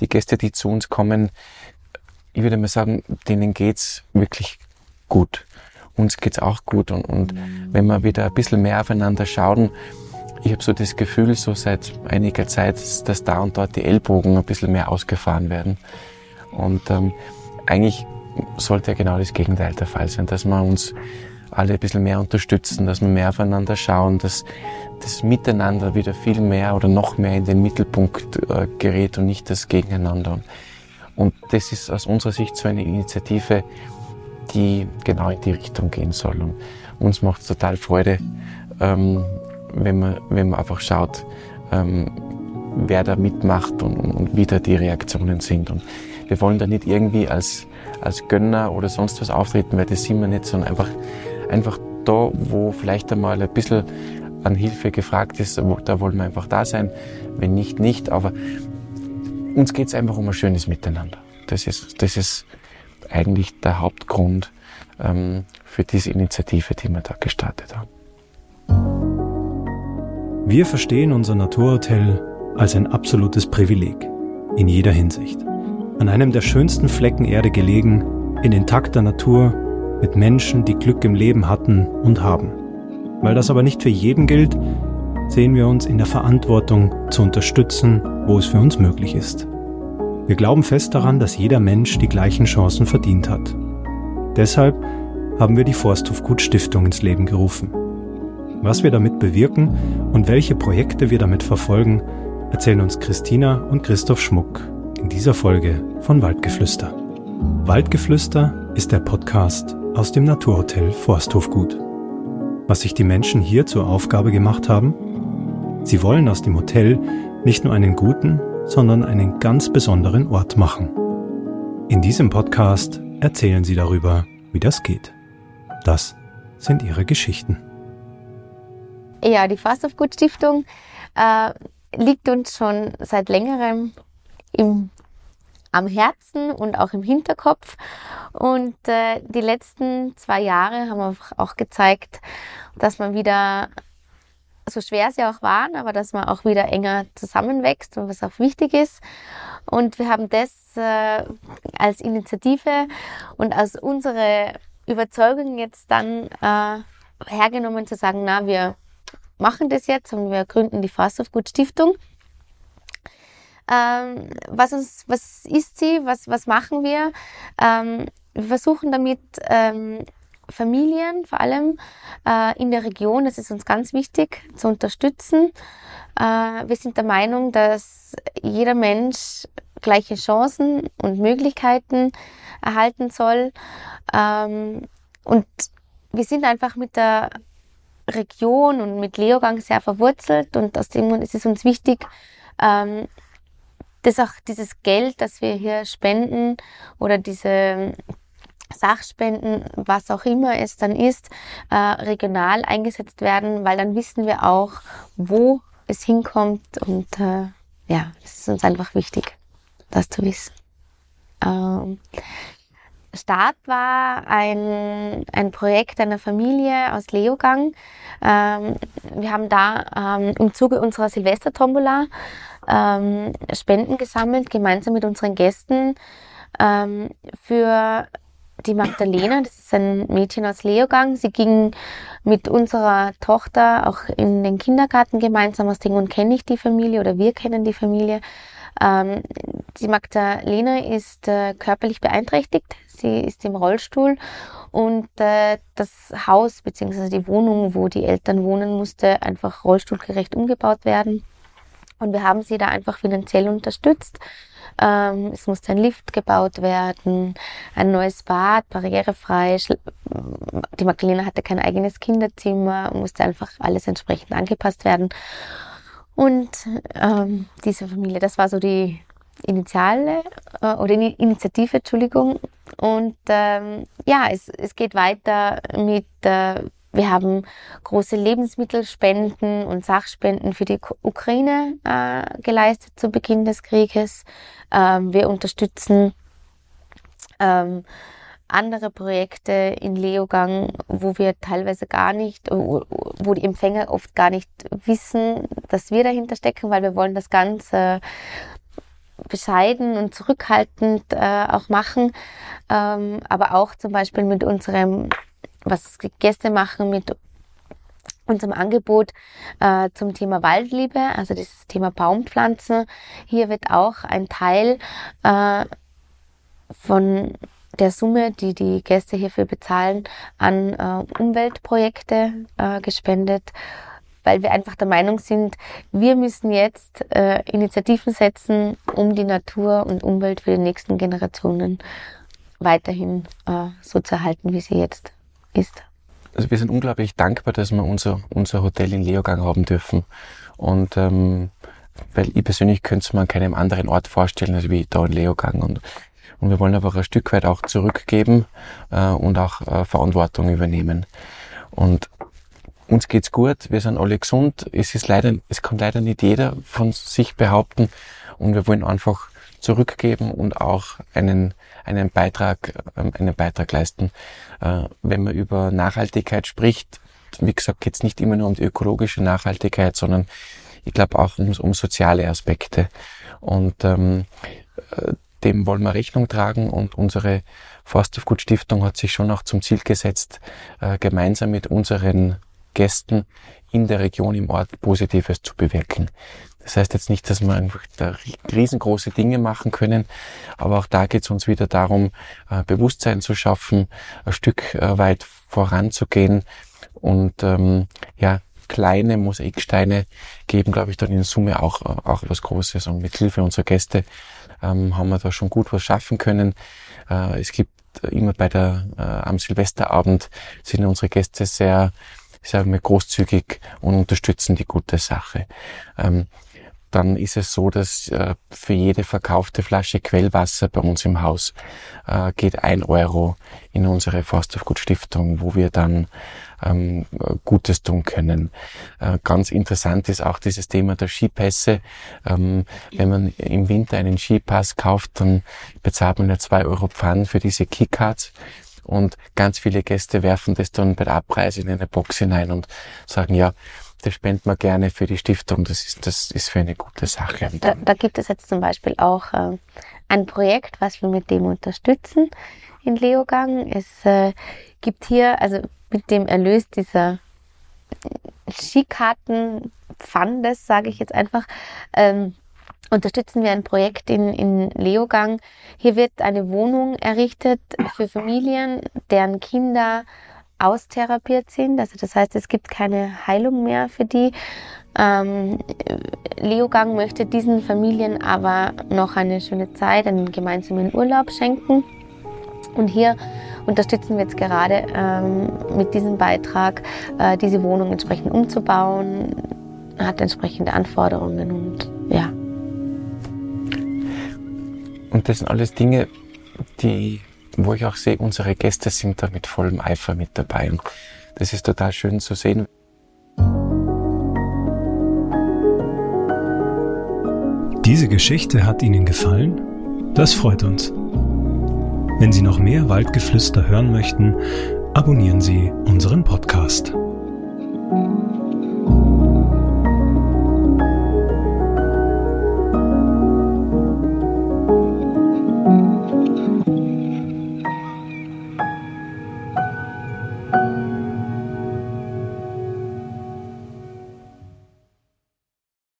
die Gäste, die zu uns kommen, ich würde mal sagen, denen geht's wirklich gut. Uns geht's auch gut. Und, und wenn wir wieder ein bisschen mehr aufeinander schauen, ich habe so das Gefühl, so seit einiger Zeit, dass da und dort die Ellbogen ein bisschen mehr ausgefahren werden. Und ähm, eigentlich sollte ja genau das Gegenteil der Fall sein, dass wir uns alle ein bisschen mehr unterstützen, dass wir mehr aufeinander schauen, dass das Miteinander wieder viel mehr oder noch mehr in den Mittelpunkt äh, gerät und nicht das Gegeneinander. Und das ist aus unserer Sicht so eine Initiative, die genau in die Richtung gehen soll. Und uns macht es total Freude, ähm, wenn, man, wenn man einfach schaut, ähm, wer da mitmacht und, und wie da die Reaktionen sind. Und wir wollen da nicht irgendwie als, als Gönner oder sonst was auftreten, weil das sind wir nicht, sondern einfach, einfach da, wo vielleicht einmal ein bisschen an Hilfe gefragt ist, da wollen wir einfach da sein. Wenn nicht, nicht. Aber uns geht es einfach um ein schönes Miteinander. Das ist, das ist eigentlich der Hauptgrund ähm, für diese Initiative, die wir da gestartet haben. Wir verstehen unser Naturhotel als ein absolutes Privileg. In jeder Hinsicht. An einem der schönsten Flecken Erde gelegen, in intakter Natur, mit Menschen, die Glück im Leben hatten und haben. Weil das aber nicht für jeden gilt, sehen wir uns in der Verantwortung zu unterstützen, wo es für uns möglich ist. Wir glauben fest daran, dass jeder Mensch die gleichen Chancen verdient hat. Deshalb haben wir die Forsthofgut Stiftung ins Leben gerufen. Was wir damit bewirken und welche Projekte wir damit verfolgen, erzählen uns Christina und Christoph Schmuck in dieser Folge von Waldgeflüster. Waldgeflüster ist der Podcast aus dem Naturhotel Forsthofgut. Was sich die Menschen hier zur Aufgabe gemacht haben? Sie wollen aus dem Hotel nicht nur einen guten, sondern einen ganz besonderen Ort machen. In diesem Podcast erzählen sie darüber, wie das geht. Das sind ihre Geschichten. Ja, die Good Stiftung äh, liegt uns schon seit längerem im, am Herzen und auch im Hinterkopf. Und äh, die letzten zwei Jahre haben auch gezeigt, dass man wieder, so schwer sie auch waren, aber dass man auch wieder enger zusammenwächst und was auch wichtig ist. Und wir haben das äh, als Initiative und als unsere Überzeugung jetzt dann äh, hergenommen zu sagen, na, wir machen das jetzt und wir gründen die Fast of Good Stiftung. Ähm, was, uns, was ist sie? Was, was machen wir? Ähm, wir versuchen damit ähm, Familien vor allem äh, in der Region, das ist uns ganz wichtig, zu unterstützen. Äh, wir sind der Meinung, dass jeder Mensch gleiche Chancen und Möglichkeiten erhalten soll. Ähm, und wir sind einfach mit der Region und mit Leogang sehr verwurzelt und aus dem Grund ist es uns wichtig, ähm, dass auch dieses Geld, das wir hier spenden oder diese Sachspenden, was auch immer es dann ist, äh, regional eingesetzt werden, weil dann wissen wir auch, wo es hinkommt und äh, ja, es ist uns einfach wichtig, das zu wissen. Ähm, Start war ein, ein Projekt einer Familie aus Leogang. Ähm, wir haben da ähm, im Zuge unserer Silvestertombola ähm, Spenden gesammelt, gemeinsam mit unseren Gästen ähm, für die Magdalena. Das ist ein Mädchen aus Leogang. Sie ging mit unserer Tochter auch in den Kindergarten gemeinsam. Aus dem Grund kenne ich die Familie oder wir kennen die Familie. Ähm, die Magdalena ist äh, körperlich beeinträchtigt. Sie ist im Rollstuhl und äh, das Haus bzw. die Wohnung, wo die Eltern wohnen, musste einfach rollstuhlgerecht umgebaut werden. Und wir haben sie da einfach finanziell unterstützt. Ähm, es musste ein Lift gebaut werden, ein neues Bad, barrierefrei. Die Magdalena hatte kein eigenes Kinderzimmer, musste einfach alles entsprechend angepasst werden. Und ähm, diese Familie, das war so die Initiale äh, oder Initiative, Entschuldigung. Und ähm, ja, es, es geht weiter mit, äh, wir haben große Lebensmittelspenden und Sachspenden für die Ukraine äh, geleistet zu Beginn des Krieges. Ähm, wir unterstützen ähm, andere Projekte in Leogang, wo wir teilweise gar nicht, wo die Empfänger oft gar nicht wissen, dass wir dahinter stecken, weil wir wollen das Ganze bescheiden und zurückhaltend äh, auch machen, ähm, aber auch zum Beispiel mit unserem, was Gäste machen, mit unserem Angebot äh, zum Thema Waldliebe, also dieses Thema Baumpflanzen. Hier wird auch ein Teil äh, von der Summe, die die Gäste hierfür bezahlen, an äh, Umweltprojekte äh, gespendet, weil wir einfach der Meinung sind, wir müssen jetzt äh, Initiativen setzen, um die Natur und Umwelt für die nächsten Generationen weiterhin äh, so zu erhalten, wie sie jetzt ist. Also wir sind unglaublich dankbar, dass wir unser, unser Hotel in Leogang haben dürfen. Und ähm, weil ich persönlich könnte es mir an keinem anderen Ort vorstellen, als wie da in Leogang. Und und wir wollen einfach ein Stück weit auch zurückgeben äh, und auch äh, Verantwortung übernehmen. Und uns geht's gut, wir sind alle gesund. Es ist leider, es kann leider nicht jeder von sich behaupten. Und wir wollen einfach zurückgeben und auch einen, einen Beitrag, äh, einen Beitrag leisten. Äh, wenn man über Nachhaltigkeit spricht, wie gesagt, geht's nicht immer nur um die ökologische Nachhaltigkeit, sondern ich glaube auch um, um soziale Aspekte. Und ähm, äh, dem wollen wir Rechnung tragen und unsere Forsthofgut Stiftung hat sich schon auch zum Ziel gesetzt, äh, gemeinsam mit unseren Gästen in der Region im Ort Positives zu bewirken. Das heißt jetzt nicht, dass wir einfach da riesengroße Dinge machen können, aber auch da geht es uns wieder darum, äh, Bewusstsein zu schaffen, ein Stück äh, weit voranzugehen und ähm, ja, kleine Mosaiksteine geben, glaube ich, dann in Summe auch, auch was Großes. Und mit Hilfe unserer Gäste ähm, haben wir da schon gut was schaffen können. Äh, es gibt immer bei der, äh, am Silvesterabend sind unsere Gäste sehr, ich sage mal, großzügig und unterstützen die gute Sache. Ähm, dann ist es so, dass äh, für jede verkaufte Flasche Quellwasser bei uns im Haus äh, geht ein Euro in unsere Forsthofgut Stiftung, wo wir dann ähm, Gutes tun können. Äh, ganz interessant ist auch dieses Thema der Skipässe. Ähm, wenn man im Winter einen Skipass kauft, dann bezahlt man ja zwei Euro Pfand für diese Keycards. Und ganz viele Gäste werfen das dann bei der Abreise in eine Box hinein und sagen, ja, das spendet man gerne für die Stiftung. Das ist, das ist für eine gute Sache. Da, da gibt es jetzt zum Beispiel auch äh, ein Projekt, was wir mit dem unterstützen in Leogang. Es äh, gibt hier, also mit dem Erlös dieser Skikartenpfandes, sage ich jetzt einfach, ähm, unterstützen wir ein Projekt in, in Leogang. Hier wird eine Wohnung errichtet für Familien, deren Kinder austherapiert sind. Also das heißt, es gibt keine Heilung mehr für die. Ähm, Leogang möchte diesen Familien aber noch eine schöne Zeit, einen gemeinsamen Urlaub schenken. Und hier unterstützen wir jetzt gerade ähm, mit diesem Beitrag, äh, diese Wohnung entsprechend umzubauen, hat entsprechende Anforderungen und ja. Und das sind alles Dinge, die wo ich auch sehe, unsere Gäste sind da mit vollem Eifer mit dabei. Und das ist total schön zu sehen. Diese Geschichte hat Ihnen gefallen? Das freut uns. Wenn Sie noch mehr Waldgeflüster hören möchten, abonnieren Sie unseren Podcast.